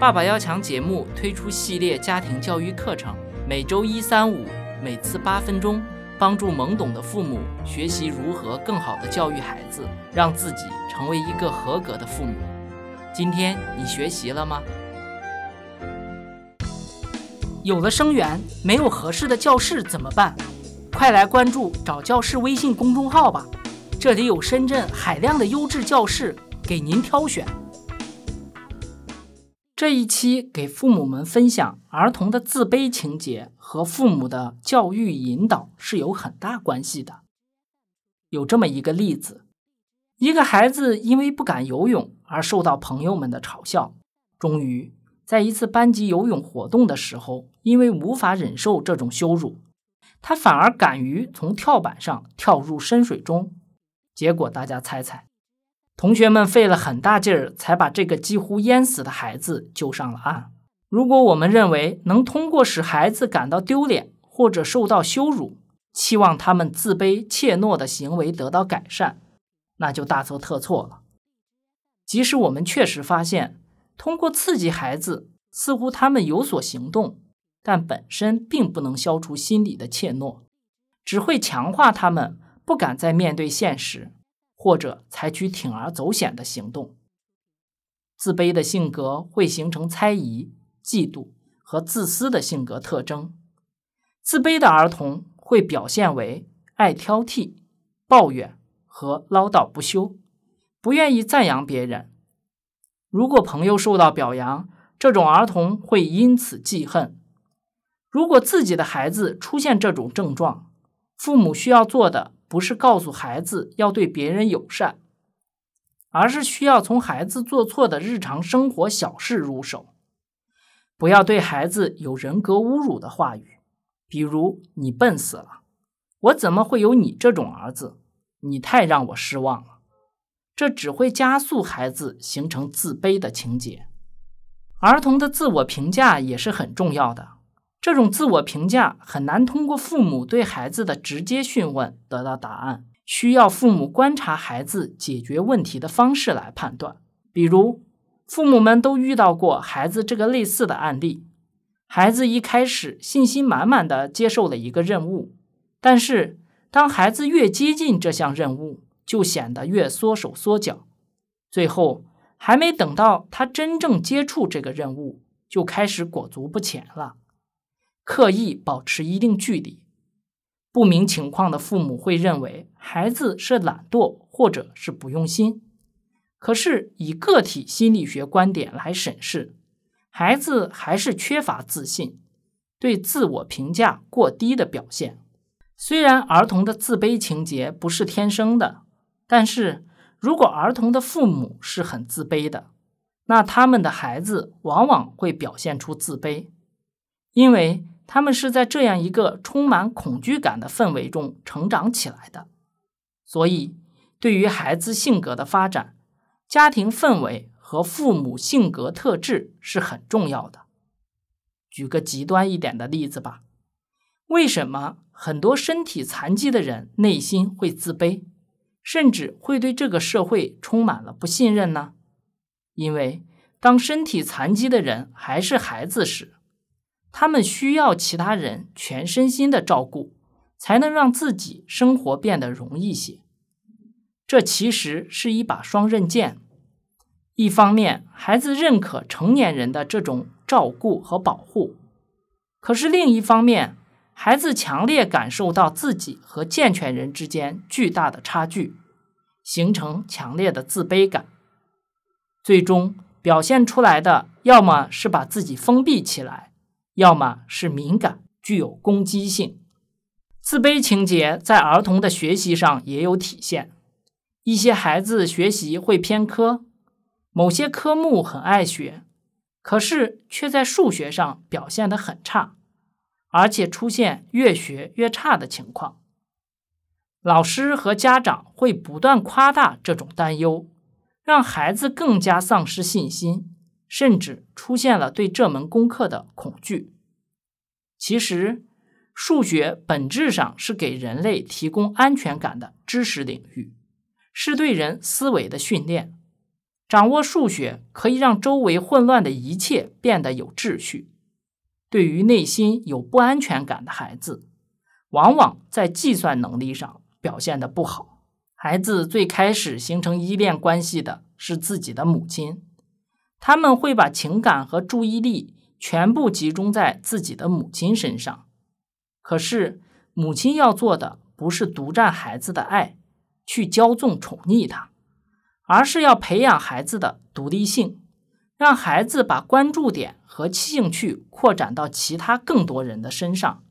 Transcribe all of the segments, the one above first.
爸爸要强节目推出系列家庭教育课程，每周一、三、五，每次八分钟，帮助懵懂的父母学习如何更好的教育孩子，让自己成为一个合格的父母。今天你学习了吗？有了生源，没有合适的教室怎么办？快来关注找教室微信公众号吧，这里有深圳海量的优质教室给您挑选。这一期给父母们分享，儿童的自卑情节和父母的教育引导是有很大关系的。有这么一个例子：一个孩子因为不敢游泳而受到朋友们的嘲笑，终于在一次班级游泳活动的时候，因为无法忍受这种羞辱，他反而敢于从跳板上跳入深水中。结果大家猜猜？同学们费了很大劲儿，才把这个几乎淹死的孩子救上了岸。如果我们认为能通过使孩子感到丢脸或者受到羞辱，期望他们自卑怯懦的行为得到改善，那就大错特错了。即使我们确实发现，通过刺激孩子，似乎他们有所行动，但本身并不能消除心理的怯懦，只会强化他们不敢再面对现实。或者采取铤而走险的行动。自卑的性格会形成猜疑、嫉妒和自私的性格特征。自卑的儿童会表现为爱挑剔、抱怨和唠叨不休，不愿意赞扬别人。如果朋友受到表扬，这种儿童会因此记恨。如果自己的孩子出现这种症状，父母需要做的。不是告诉孩子要对别人友善，而是需要从孩子做错的日常生活小事入手。不要对孩子有人格侮辱的话语，比如“你笨死了”，“我怎么会有你这种儿子”，“你太让我失望了”，这只会加速孩子形成自卑的情节。儿童的自我评价也是很重要的。这种自我评价很难通过父母对孩子的直接询问得到答案，需要父母观察孩子解决问题的方式来判断。比如，父母们都遇到过孩子这个类似的案例：孩子一开始信心满满的接受了一个任务，但是当孩子越接近这项任务，就显得越缩手缩脚，最后还没等到他真正接触这个任务，就开始裹足不前了。刻意保持一定距离，不明情况的父母会认为孩子是懒惰或者是不用心。可是以个体心理学观点来审视，孩子还是缺乏自信，对自我评价过低的表现。虽然儿童的自卑情节不是天生的，但是如果儿童的父母是很自卑的，那他们的孩子往往会表现出自卑，因为。他们是在这样一个充满恐惧感的氛围中成长起来的，所以对于孩子性格的发展，家庭氛围和父母性格特质是很重要的。举个极端一点的例子吧，为什么很多身体残疾的人内心会自卑，甚至会对这个社会充满了不信任呢？因为当身体残疾的人还是孩子时。他们需要其他人全身心的照顾，才能让自己生活变得容易些。这其实是一把双刃剑。一方面，孩子认可成年人的这种照顾和保护；可是另一方面，孩子强烈感受到自己和健全人之间巨大的差距，形成强烈的自卑感。最终表现出来的，要么是把自己封闭起来。要么是敏感，具有攻击性，自卑情节在儿童的学习上也有体现。一些孩子学习会偏科，某些科目很爱学，可是却在数学上表现得很差，而且出现越学越差的情况。老师和家长会不断夸大这种担忧，让孩子更加丧失信心。甚至出现了对这门功课的恐惧。其实，数学本质上是给人类提供安全感的知识领域，是对人思维的训练。掌握数学可以让周围混乱的一切变得有秩序。对于内心有不安全感的孩子，往往在计算能力上表现得不好。孩子最开始形成依恋关系的是自己的母亲，他们会把情感和注意力全部集中在自己的母亲身上。可是，母亲要做的不是独占孩子的爱，去骄纵宠溺他，而是要培养孩子的独立性，让孩子把关注点和兴趣扩展到其他更多人的身上。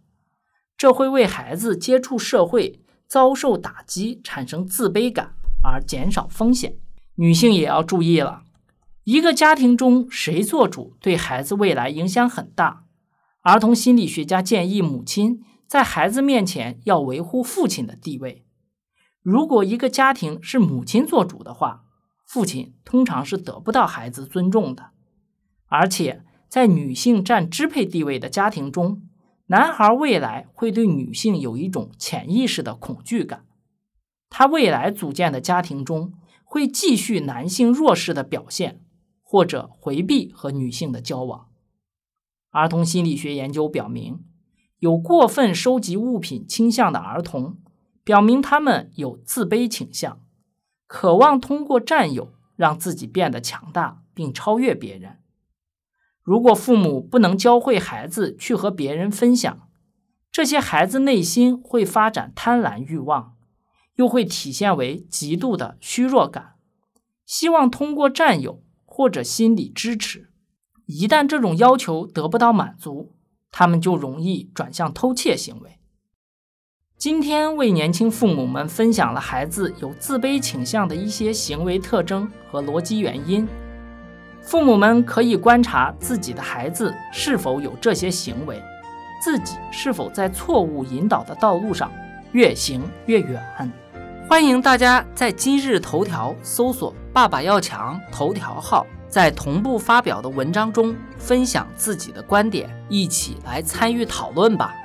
这会为孩子接触社会、遭受打击产生自卑感，而减少风险。女性也要注意了，一个家庭中谁做主，对孩子未来影响很大。儿童心理学家建议母亲在孩子面前要维护父亲的地位。如果一个家庭是母亲做主的话，父亲通常是得不到孩子尊重的。而且，在女性占支配地位的家庭中，男孩未来会对女性有一种潜意识的恐惧感，他未来组建的家庭中会继续男性弱势的表现，或者回避和女性的交往。儿童心理学研究表明，有过分收集物品倾向的儿童，表明他们有自卑倾向，渴望通过占有让自己变得强大并超越别人。如果父母不能教会孩子去和别人分享，这些孩子内心会发展贪婪欲望，又会体现为极度的虚弱感，希望通过占有或者心理支持。一旦这种要求得不到满足，他们就容易转向偷窃行为。今天为年轻父母们分享了孩子有自卑倾向的一些行为特征和逻辑原因。父母们可以观察自己的孩子是否有这些行为，自己是否在错误引导的道路上越行越远。欢迎大家在今日头条搜索“爸爸要强”头条号，在同步发表的文章中分享自己的观点，一起来参与讨论吧。